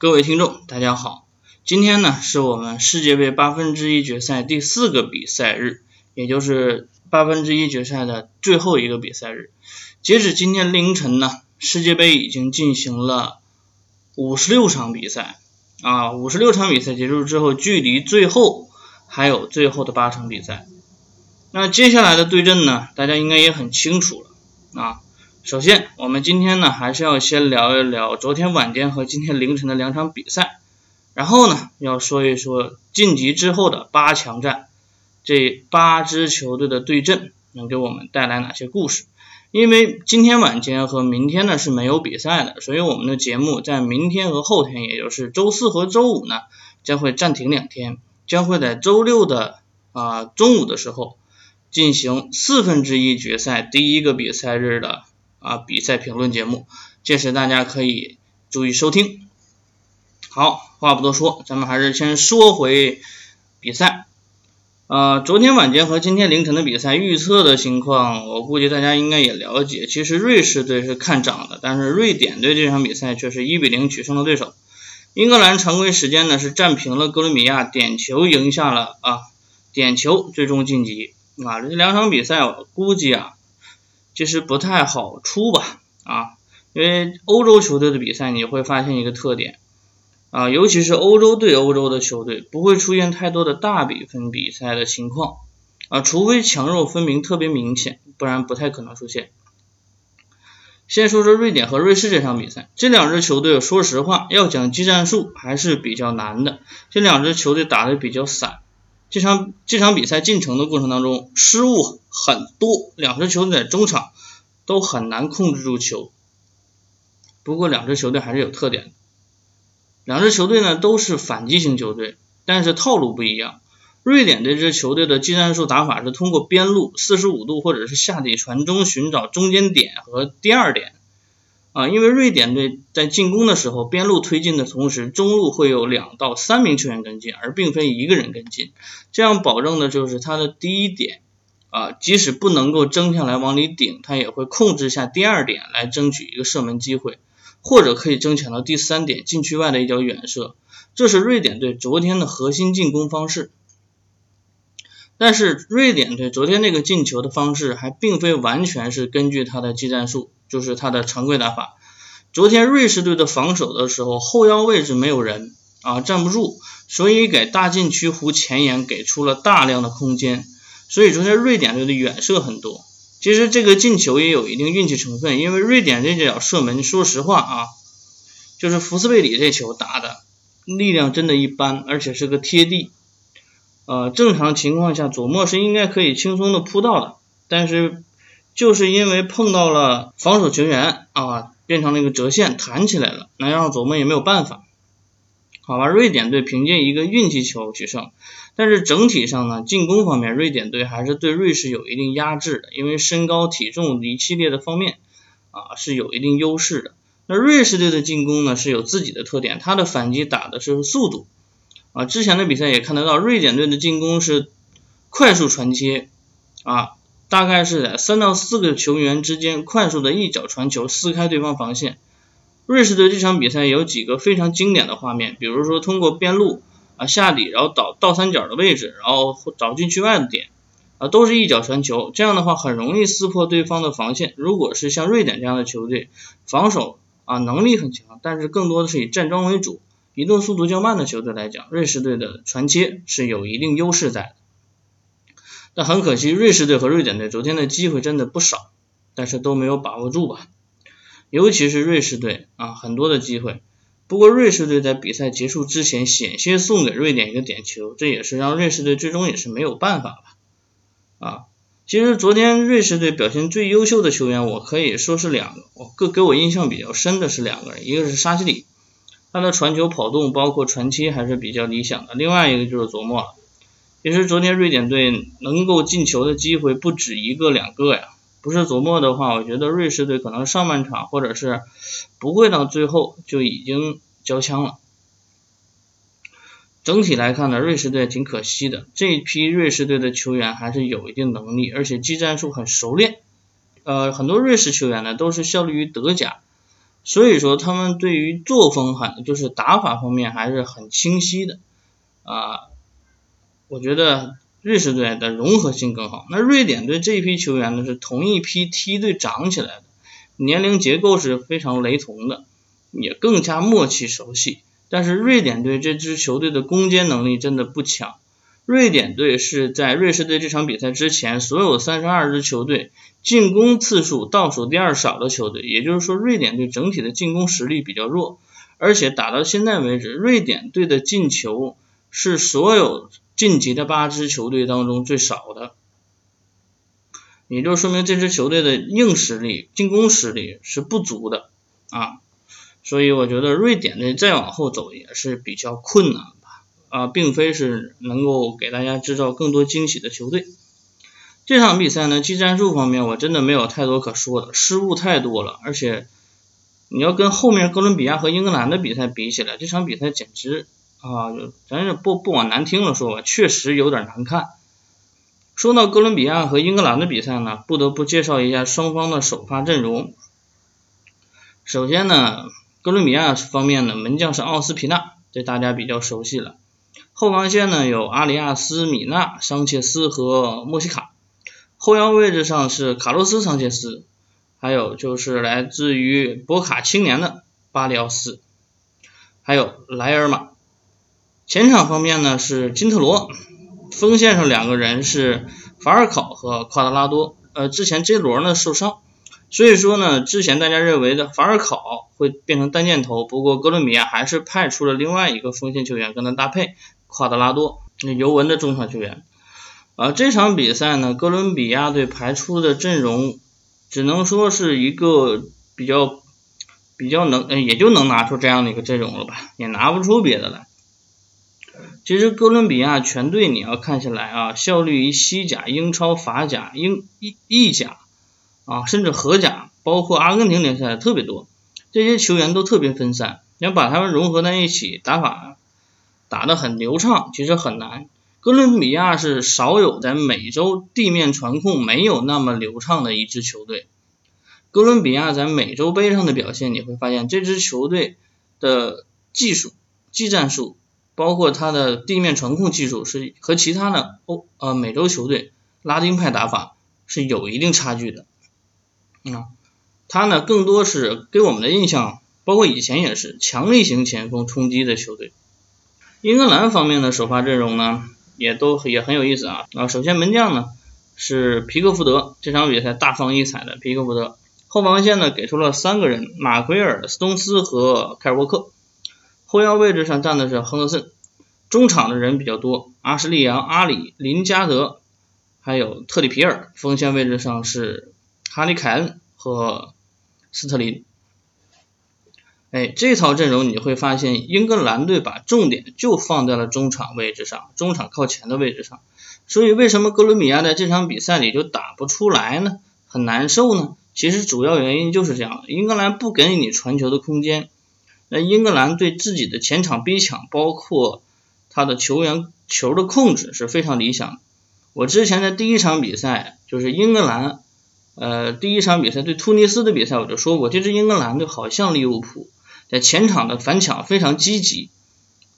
各位听众，大家好，今天呢是我们世界杯八分之一决赛第四个比赛日，也就是八分之一决赛的最后一个比赛日。截止今天凌晨呢，世界杯已经进行了五十六场比赛啊，五十六场比赛结束之后，距离最后还有最后的八场比赛。那接下来的对阵呢，大家应该也很清楚了啊。首先，我们今天呢还是要先聊一聊昨天晚间和今天凌晨的两场比赛，然后呢要说一说晋级之后的八强战，这八支球队的对阵能给我们带来哪些故事？因为今天晚间和明天呢是没有比赛的，所以我们的节目在明天和后天，也就是周四和周五呢将会暂停两天，将会在周六的啊中午的时候进行四分之一决赛第一个比赛日的。啊，比赛评论节目，届时大家可以注意收听。好，话不多说，咱们还是先说回比赛。呃，昨天晚间和今天凌晨的比赛预测的情况，我估计大家应该也了解。其实瑞士队是看涨的，但是瑞典队这场比赛却是一比零取胜了对手。英格兰常规时间呢是战平了哥伦比亚，点球赢下了啊，点球最终晋级啊。这两场比赛我估计啊。其实不太好出吧，啊，因为欧洲球队的比赛你会发现一个特点，啊，尤其是欧洲对欧洲的球队不会出现太多的大比分比赛的情况，啊，除非强弱分明特别明显，不然不太可能出现。先说说瑞典和瑞士这场比赛，这两支球队说实话要讲技战术还是比较难的，这两支球队打的比较散。这场这场比赛进程的过程当中，失误很多，两支球队在中场都很难控制住球。不过两支球队还是有特点的，两支球队呢都是反击型球队，但是套路不一样。瑞典这支球队的技战术打法是通过边路四十五度或者是下底传中寻找中间点和第二点。啊，因为瑞典队在进攻的时候，边路推进的同时，中路会有两到三名球员跟进，而并非一个人跟进，这样保证的就是他的第一点啊，即使不能够争下来往里顶，他也会控制下第二点来争取一个射门机会，或者可以争抢到第三点禁区外的一脚远射，这是瑞典队昨天的核心进攻方式。但是瑞典队昨天那个进球的方式还并非完全是根据他的技战术。就是他的常规打法。昨天瑞士队的防守的时候，后腰位置没有人啊，站不住，所以给大禁区弧前沿给出了大量的空间。所以昨天瑞典队的远射很多。其实这个进球也有一定运气成分，因为瑞典这脚射门，说实话啊，就是福斯贝里这球打的力量真的一般，而且是个贴地。呃，正常情况下佐莫是应该可以轻松的扑到的，但是。就是因为碰到了防守球员啊，变成了一个折线弹起来了，那让佐莫也没有办法，好吧，瑞典队凭借一个运气球取胜，但是整体上呢，进攻方面瑞典队还是对瑞士有一定压制的，因为身高体重一系列的方面啊是有一定优势的。那瑞士队的进攻呢是有自己的特点，他的反击打的是速度啊，之前的比赛也看得到，瑞典队的进攻是快速传切啊。大概是在三到四个球员之间快速的一脚传球撕开对方防线。瑞士队这场比赛有几个非常经典的画面，比如说通过边路啊下底，然后倒倒三角的位置，然后找禁区外的点啊，都是一脚传球。这样的话很容易撕破对方的防线。如果是像瑞典这样的球队，防守啊能力很强，但是更多的是以站桩为主，移动速度较慢的球队来讲，瑞士队的传切是有一定优势在的。但很可惜，瑞士队和瑞典队昨天的机会真的不少，但是都没有把握住吧。尤其是瑞士队啊，很多的机会。不过瑞士队在比赛结束之前险些送给瑞典一个点球，这也是让瑞士队最终也是没有办法吧。啊，其实昨天瑞士队表现最优秀的球员，我可以说是两个，我个给我印象比较深的是两个人，一个是沙西里，他的传球跑动包括传切还是比较理想的，另外一个就是佐莫了。其实昨天瑞典队能够进球的机会不止一个两个呀，不是琢磨的话，我觉得瑞士队可能上半场或者是不会到最后就已经交枪了。整体来看呢，瑞士队挺可惜的，这批瑞士队的球员还是有一定能力，而且技战术很熟练。呃，很多瑞士球员呢都是效力于德甲，所以说他们对于作风很就是打法方面还是很清晰的啊，我觉得瑞士队的融合性更好。那瑞典队这一批球员呢是同一批梯队长起来的，年龄结构是非常雷同的，也更加默契熟悉。但是瑞典队这支球队的攻坚能力真的不强。瑞典队是在瑞士队这场比赛之前，所有三十二支球队进攻次数倒数第二少的球队，也就是说，瑞典队整体的进攻实力比较弱，而且打到现在为止，瑞典队的进球是所有晋级的八支球队当中最少的，也就说明这支球队的硬实力、进攻实力是不足的啊，所以我觉得瑞典队再往后走也是比较困难吧。啊，并非是能够给大家制造更多惊喜的球队。这场比赛呢，技战术方面我真的没有太多可说的，失误太多了，而且你要跟后面哥伦比亚和英格兰的比赛比起来，这场比赛简直啊，咱是不不往难听了说吧，确实有点难看。说到哥伦比亚和英格兰的比赛呢，不得不介绍一下双方的首发阵容。首先呢，哥伦比亚方面呢门将是奥斯皮纳，这大家比较熟悉了。后防线呢有阿里亚斯、米纳、桑切斯和莫西卡，后腰位置上是卡洛斯·桑切斯，还有就是来自于博卡青年的巴里奥斯，还有莱尔马。前场方面呢是金特罗，锋线上两个人是法尔考和夸德拉多，呃，之前这轮呢受伤。所以说呢，之前大家认为的法尔考会变成单箭头，不过哥伦比亚还是派出了另外一个锋线球员跟他搭配，夸德拉多，那尤文的中场球员。啊，这场比赛呢，哥伦比亚队排出的阵容只能说是一个比较比较能，也就能拿出这样的一个阵容了吧，也拿不出别的来。其实哥伦比亚全队你要看下来啊，效力于西甲、英超、法甲、英意意甲。啊，甚至荷甲，包括阿根廷联赛特别多，这些球员都特别分散，你要把他们融合在一起，打法打得很流畅，其实很难。哥伦比亚是少有在美洲地面传控没有那么流畅的一支球队。哥伦比亚在美洲杯上的表现，你会发现这支球队的技术、技战术，包括他的地面传控技术，是和其他的欧呃美洲球队拉丁派打法是有一定差距的。啊，他呢更多是给我们的印象，包括以前也是强力型前锋冲击的球队。英格兰方面的首发阵容呢，也都也很有意思啊。啊，首先门将呢是皮克福德，这场比赛大放异彩的皮克福德。后防线呢给出了三个人，马奎尔、斯通斯和凯尔沃克。后腰位置上站的是亨德森。中场的人比较多，阿什利杨、阿里、林加德，还有特里皮尔。锋线位置上是。哈里凯恩和斯特林，哎，这套阵容你会发现，英格兰队把重点就放在了中场位置上，中场靠前的位置上。所以为什么哥伦比亚在这场比赛里就打不出来呢？很难受呢？其实主要原因就是这样，英格兰不给你传球的空间。那英格兰对自己的前场逼抢，包括他的球员球的控制是非常理想的。我之前的第一场比赛就是英格兰。呃，第一场比赛对突尼斯的比赛，我就说过，这支英格兰队好像利物浦，在前场的反抢非常积极。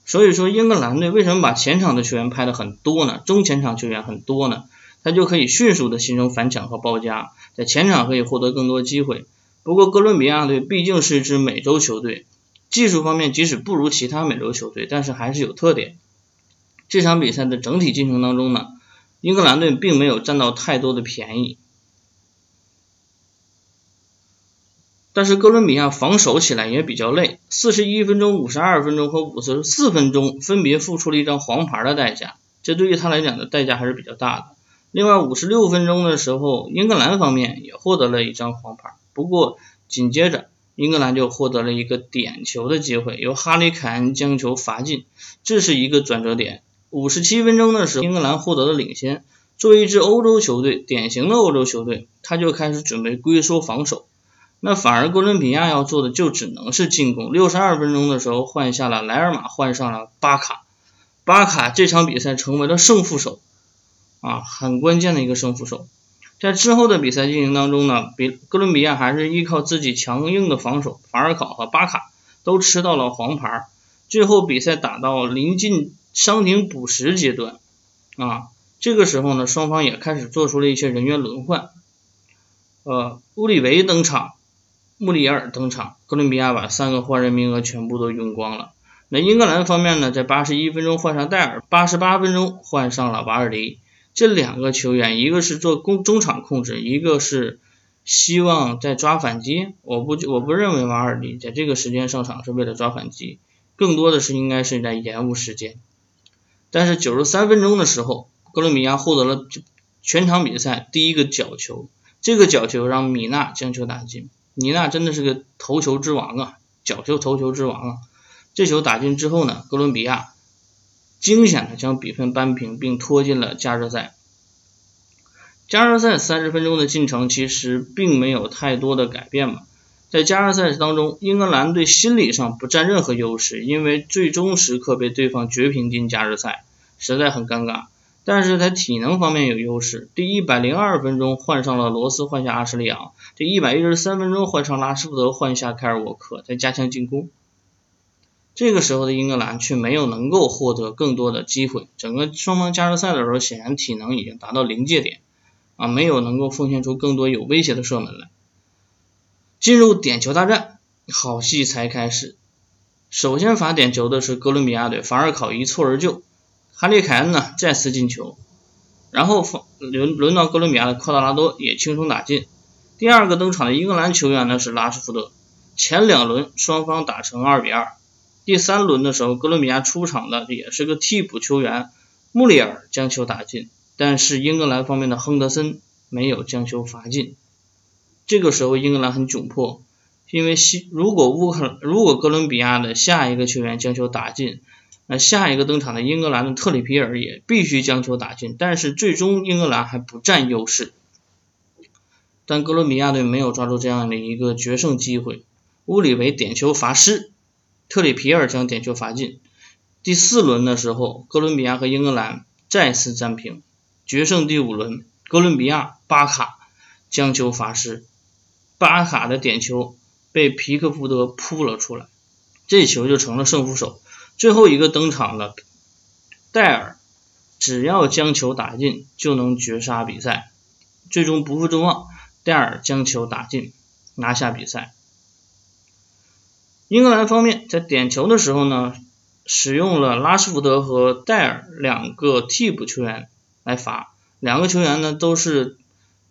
所以说，英格兰队为什么把前场的球员派的很多呢？中前场球员很多呢？他就可以迅速的形成反抢和包夹，在前场可以获得更多机会。不过，哥伦比亚队毕竟是一支美洲球队，技术方面即使不如其他美洲球队，但是还是有特点。这场比赛的整体进程当中呢，英格兰队并没有占到太多的便宜。但是哥伦比亚防守起来也比较累，四十一分钟、五十二分钟和五十四分钟分别付出了一张黄牌的代价，这对于他来讲的代价还是比较大的。另外五十六分钟的时候，英格兰方面也获得了一张黄牌，不过紧接着英格兰就获得了一个点球的机会，由哈里凯恩将球罚进，这是一个转折点。五十七分钟的时候，英格兰获得了领先，作为一支欧洲球队，典型的欧洲球队，他就开始准备龟缩防守。那反而哥伦比亚要做的就只能是进攻。六十二分钟的时候换下了莱尔马，换上了巴卡。巴卡这场比赛成为了胜负手啊，很关键的一个胜负手。在之后的比赛进行当中呢，比哥伦比亚还是依靠自己强硬的防守，法尔考和巴卡都吃到了黄牌。最后比赛打到临近伤停补时阶段啊，这个时候呢，双方也开始做出了一些人员轮换。呃，乌里维登场，穆里尔登场，哥伦比亚把三个换人名额全部都用光了。那英格兰方面呢，在八十一分钟换上戴尔，八十八分钟换上了瓦尔迪。这两个球员，一个是做攻中场控制，一个是希望在抓反击。我不我不认为瓦尔迪在这个时间上场是为了抓反击，更多的是应该是在延误时间。但是九十三分钟的时候，哥伦比亚获得了全场比赛第一个角球。这个角球让米纳将球打进，米纳真的是个头球之王啊，角球头球之王啊！这球打进之后呢，哥伦比亚惊险的将比分扳平，并拖进了加时赛。加时赛三十分钟的进程其实并没有太多的改变嘛，在加时赛当中，英格兰队心理上不占任何优势，因为最终时刻被对方绝平进加时赛，实在很尴尬。但是在体能方面有优势，第一百零二分钟换上了罗斯，换下阿什利杨；第一百一十三分钟换上拉什福德，换下凯尔沃克，在加强进攻。这个时候的英格兰却没有能够获得更多的机会，整个双方加时赛的时候，显然体能已经达到临界点，啊，没有能够奉献出更多有威胁的射门来。进入点球大战，好戏才开始。首先罚点球的是哥伦比亚队，法尔考一蹴而就。哈利凯恩呢再次进球，然后轮轮到哥伦比亚的科达拉多也轻松打进。第二个登场的英格兰球员呢是拉什福德，前两轮双方打成二比二。第三轮的时候，哥伦比亚出场的也是个替补球员穆里尔将球打进，但是英格兰方面的亨德森没有将球罚进。这个时候英格兰很窘迫，因为西如果乌克如果哥伦比亚的下一个球员将球打进。那下一个登场的英格兰的特里皮尔也必须将球打进，但是最终英格兰还不占优势。但哥伦比亚队没有抓住这样的一个决胜机会，乌里维点球罚失，特里皮尔将点球罚进。第四轮的时候，哥伦比亚和英格兰再次战平。决胜第五轮，哥伦比亚巴卡将球罚失，巴卡的点球被皮克福德扑了出来，这球就成了胜负手。最后一个登场的戴尔，只要将球打进就能绝杀比赛。最终不负众望，戴尔将球打进，拿下比赛。英格兰方面在点球的时候呢，使用了拉什福德和戴尔两个替补球员来罚。两个球员呢都是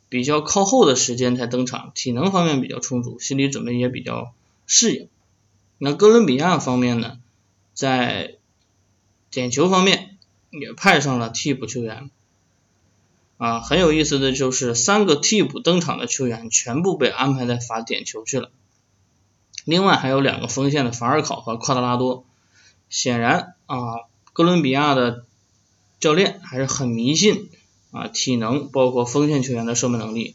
比较靠后的时间才登场，体能方面比较充足，心理准备也比较适应。那哥伦比亚方面呢？在点球方面也派上了替补球员，啊，很有意思的就是三个替补登场的球员全部被安排在罚点球去了。另外还有两个锋线的法尔考和夸德拉多，显然啊，哥伦比亚的教练还是很迷信啊体能，包括锋线球员的射门能力。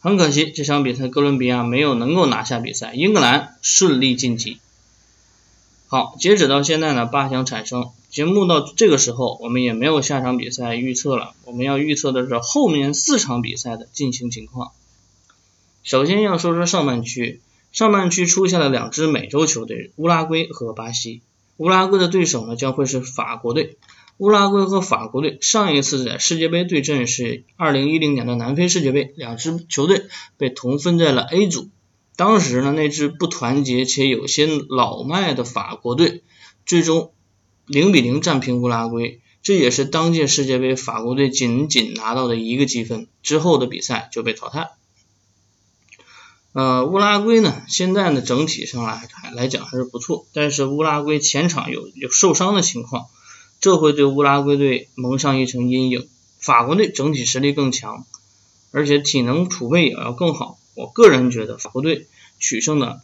很可惜这场比赛哥伦比亚没有能够拿下比赛，英格兰顺利晋级。好，截止到现在呢，八强产生。节目到这个时候，我们也没有下场比赛预测了。我们要预测的是后面四场比赛的进行情况。首先要说说上半区，上半区出现了两支美洲球队，乌拉圭和巴西。乌拉圭的对手呢将会是法国队。乌拉圭和法国队上一次在世界杯对阵是二零一零年的南非世界杯，两支球队被同分在了 A 组。当时呢，那支不团结且有些老迈的法国队，最终零比零战平乌拉圭，这也是当届世界杯法国队仅仅拿到的一个积分，之后的比赛就被淘汰。呃，乌拉圭呢，现在呢整体上来来讲还是不错，但是乌拉圭前场有有受伤的情况，这会对乌拉圭队蒙上一层阴影。法国队整体实力更强，而且体能储备也要更好。我个人觉得法国队取胜的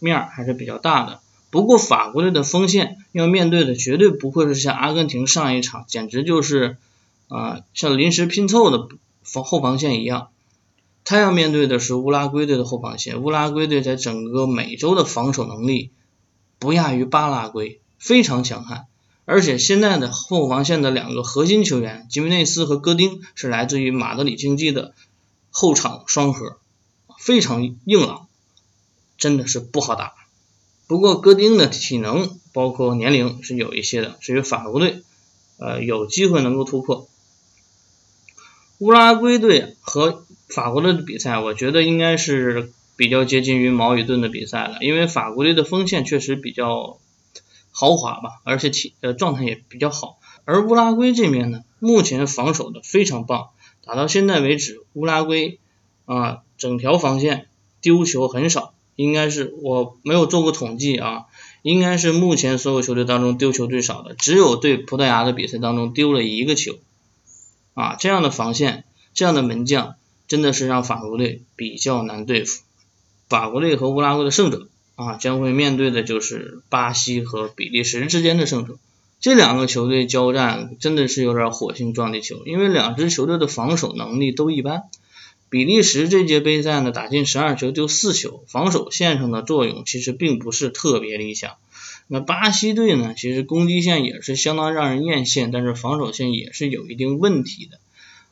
面还是比较大的，不过法国队的锋线要面对的绝对不会是像阿根廷上一场简直就是啊像临时拼凑的防后防线一样，他要面对的是乌拉圭队的后防线，乌拉圭队在整个美洲的防守能力不亚于巴拉圭，非常强悍，而且现在的后防线的两个核心球员吉米内斯和戈丁是来自于马德里竞技的。后场双核，非常硬朗，真的是不好打。不过戈丁的体能包括年龄是有一些的，至于法国队，呃，有机会能够突破。乌拉圭队和法国队的比赛，我觉得应该是比较接近于毛与盾的比赛了，因为法国队的锋线确实比较豪华吧，而且体呃状态也比较好。而乌拉圭这边呢，目前防守的非常棒，打到现在为止，乌拉圭啊整条防线丢球很少。应该是我没有做过统计啊，应该是目前所有球队当中丢球最少的，只有对葡萄牙的比赛当中丢了一个球啊，这样的防线，这样的门将，真的是让法国队比较难对付。法国队和乌拉圭的胜者啊，将会面对的就是巴西和比利时之间的胜者。这两个球队交战真的是有点火星撞地球，因为两支球队的防守能力都一般。比利时这届杯赛呢，打进十二球丢四球，防守线上的作用其实并不是特别理想。那巴西队呢，其实攻击线也是相当让人艳羡，但是防守线也是有一定问题的。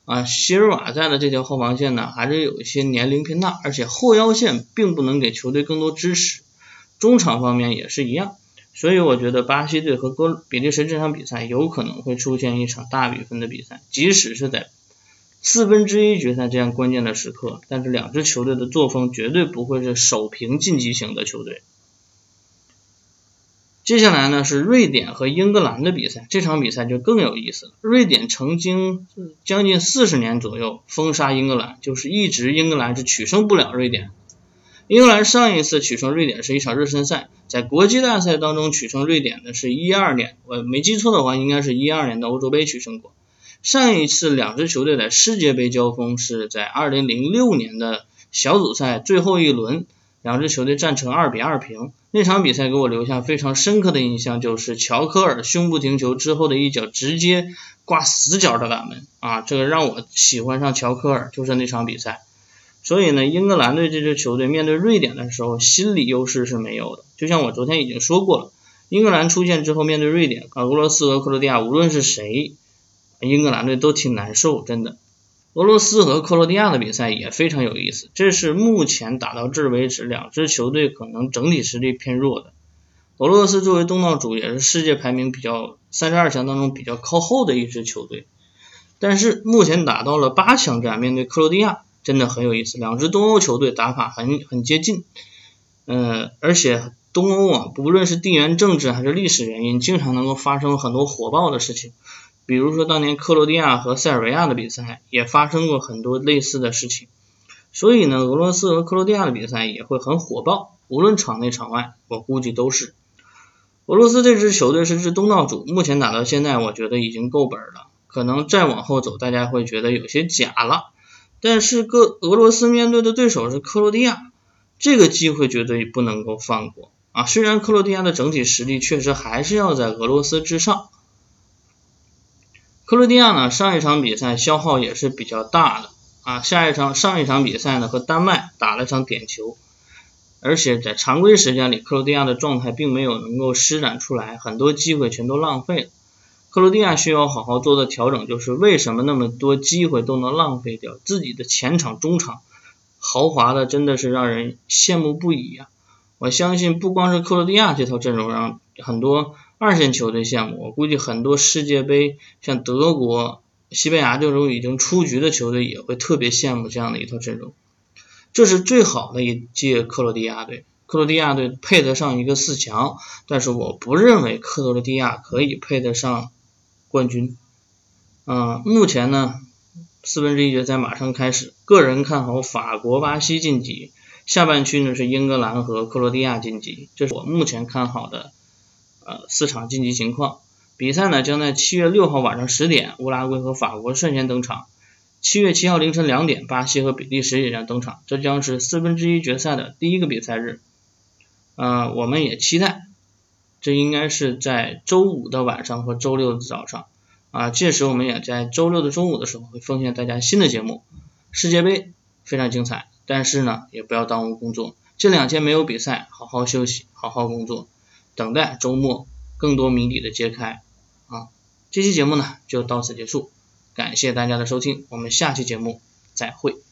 啊，席尔瓦在的这条后防线呢，还是有一些年龄偏大，而且后腰线并不能给球队更多支持。中场方面也是一样，所以我觉得巴西队和哥比利时这场比赛有可能会出现一场大比分的比赛，即使是在。四分之一决赛这样关键的时刻，但是两支球队的作风绝对不会是守平晋级型的球队。接下来呢是瑞典和英格兰的比赛，这场比赛就更有意思了。瑞典曾经将近四十年左右封杀英格兰，就是一直英格兰是取胜不了瑞典。英格兰上一次取胜瑞典是一场热身赛，在国际大赛当中取胜瑞典的是一二年，我没记错的话，应该是一二年的欧洲杯取胜过。上一次两支球队在世界杯交锋是在二零零六年的小组赛最后一轮，两支球队战成二比二平。那场比赛给我留下非常深刻的印象，就是乔科尔胸部停球之后的一脚直接挂死角的打门啊，这个让我喜欢上乔科尔，就是那场比赛。所以呢，英格兰队这支球队面对瑞典的时候，心理优势是没有的。就像我昨天已经说过了，英格兰出现之后面对瑞典啊，俄罗斯和克罗地亚，无论是谁。英格兰队都挺难受，真的。俄罗斯和克罗地亚的比赛也非常有意思，这是目前打到这为止两支球队可能整体实力偏弱的。俄罗斯作为东道主，也是世界排名比较三十二强当中比较靠后的一支球队。但是目前打到了八强战，面对克罗地亚真的很有意思。两支东欧球队打法很很接近，嗯，而且东欧啊，不论是地缘政治还是历史原因，经常能够发生很多火爆的事情。比如说，当年克罗地亚和塞尔维亚的比赛也发生过很多类似的事情，所以呢，俄罗斯和克罗地亚的比赛也会很火爆，无论场内场外，我估计都是。俄罗斯这支球队是支东道主，目前打到现在，我觉得已经够本了，可能再往后走，大家会觉得有些假了。但是，各俄罗斯面对的对手是克罗地亚，这个机会绝对不能够放过啊！虽然克罗地亚的整体实力确实还是要在俄罗斯之上。克罗地亚呢，上一场比赛消耗也是比较大的啊。下一场上一场比赛呢，和丹麦打了场点球，而且在常规时间里，克罗地亚的状态并没有能够施展出来，很多机会全都浪费了。克罗地亚需要好好做的调整，就是为什么那么多机会都能浪费掉？自己的前场、中场豪华的真的是让人羡慕不已呀！我相信不光是克罗地亚这套阵容让很多。二线球队羡慕，我估计很多世界杯像德国、西班牙这种已经出局的球队也会特别羡慕这样的一套阵容。这是最好的一届克罗地亚队，克罗地亚队配得上一个四强，但是我不认为克罗地亚可以配得上冠军。嗯，目前呢，四分之一决赛马上开始，个人看好法国、巴西晋级，下半区呢是英格兰和克罗地亚晋级，这是我目前看好的。呃，四场晋级情况，比赛呢将在七月六号晚上十点，乌拉圭和法国率先登场。七月七号凌晨两点，巴西和比利时也将登场，这将是四分之一决赛的第一个比赛日。呃，我们也期待，这应该是在周五的晚上和周六的早上啊，届时我们也在周六的中午的时候会奉献大家新的节目。世界杯非常精彩，但是呢，也不要耽误工作。这两天没有比赛，好好休息，好好工作。等待周末更多谜底的揭开啊！这期节目呢就到此结束，感谢大家的收听，我们下期节目再会。